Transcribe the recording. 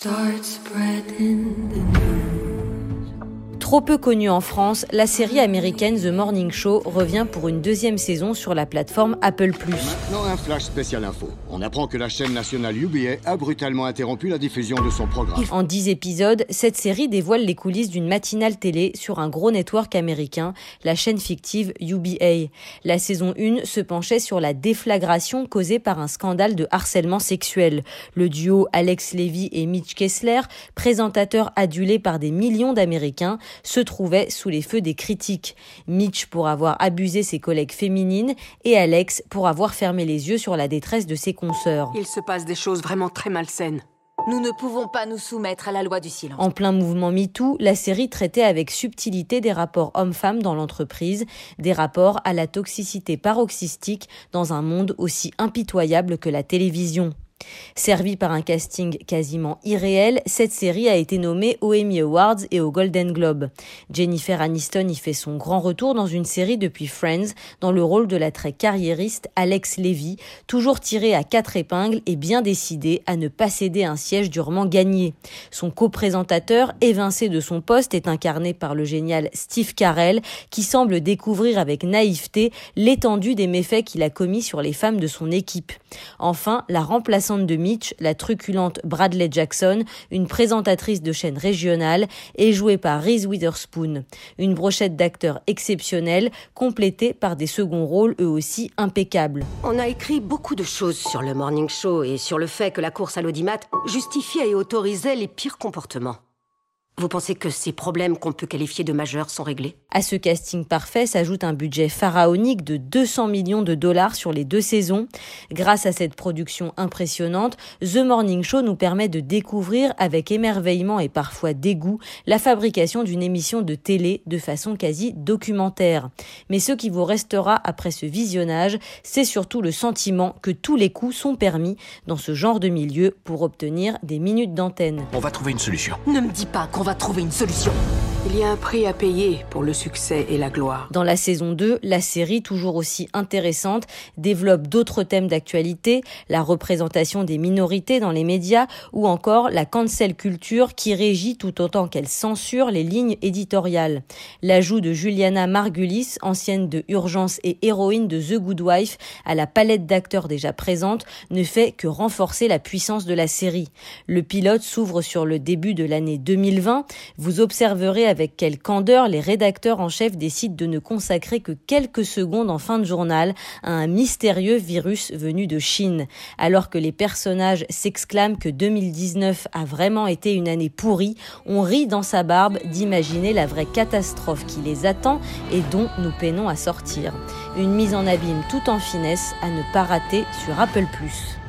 Start spreading the. Trop peu connue en France, la série américaine The Morning Show revient pour une deuxième saison sur la plateforme Apple+. Maintenant, un flash spécial info. On apprend que la chaîne nationale UBA a brutalement interrompu la diffusion de son programme. En dix épisodes, cette série dévoile les coulisses d'une matinale télé sur un gros network américain, la chaîne fictive UBA. La saison 1 se penchait sur la déflagration causée par un scandale de harcèlement sexuel. Le duo Alex Levy et Mitch Kessler, présentateurs adulés par des millions d'Américains, se trouvait sous les feux des critiques. Mitch pour avoir abusé ses collègues féminines et Alex pour avoir fermé les yeux sur la détresse de ses consoeurs. Il se passe des choses vraiment très malsaines. Nous ne pouvons pas nous soumettre à la loi du silence. En plein mouvement MeToo, la série traitait avec subtilité des rapports hommes-femmes dans l'entreprise, des rapports à la toxicité paroxystique dans un monde aussi impitoyable que la télévision. Servie par un casting quasiment irréel, cette série a été nommée aux Emmy Awards et aux Golden Globe. Jennifer Aniston y fait son grand retour dans une série depuis Friends, dans le rôle de la très carriériste Alex Levy, toujours tirée à quatre épingles et bien décidée à ne pas céder un siège durement gagné. Son co-présentateur, évincé de son poste, est incarné par le génial Steve Carell, qui semble découvrir avec naïveté l'étendue des méfaits qu'il a commis sur les femmes de son équipe. Enfin, la remplaçante de Mitch, la truculente Bradley Jackson, une présentatrice de chaîne régionale, est jouée par Reese Witherspoon. Une brochette d'acteurs exceptionnels, complétée par des seconds rôles eux aussi impeccables. On a écrit beaucoup de choses sur le morning show et sur le fait que la course à l'audimat justifiait et autorisait les pires comportements. Vous pensez que ces problèmes qu'on peut qualifier de majeurs sont réglés? À ce casting parfait s'ajoute un budget pharaonique de 200 millions de dollars sur les deux saisons. Grâce à cette production impressionnante, The Morning Show nous permet de découvrir avec émerveillement et parfois dégoût la fabrication d'une émission de télé de façon quasi documentaire. Mais ce qui vous restera après ce visionnage, c'est surtout le sentiment que tous les coups sont permis dans ce genre de milieu pour obtenir des minutes d'antenne. On va trouver une solution. Ne me dis pas qu'on va trouver une solution. Il y a un prix à payer pour le succès et la gloire. Dans la saison 2, la série, toujours aussi intéressante, développe d'autres thèmes d'actualité, la représentation des minorités dans les médias ou encore la cancel culture qui régit tout autant qu'elle censure les lignes éditoriales. L'ajout de Juliana Margulis, ancienne de Urgence et héroïne de The Good Wife, à la palette d'acteurs déjà présente, ne fait que renforcer la puissance de la série. Le pilote s'ouvre sur le début de l'année 2020. Vous observerez avec quelle candeur les rédacteurs en chef décident de ne consacrer que quelques secondes en fin de journal à un mystérieux virus venu de Chine. Alors que les personnages s'exclament que 2019 a vraiment été une année pourrie, on rit dans sa barbe d'imaginer la vraie catastrophe qui les attend et dont nous peinons à sortir. Une mise en abîme tout en finesse à ne pas rater sur Apple ⁇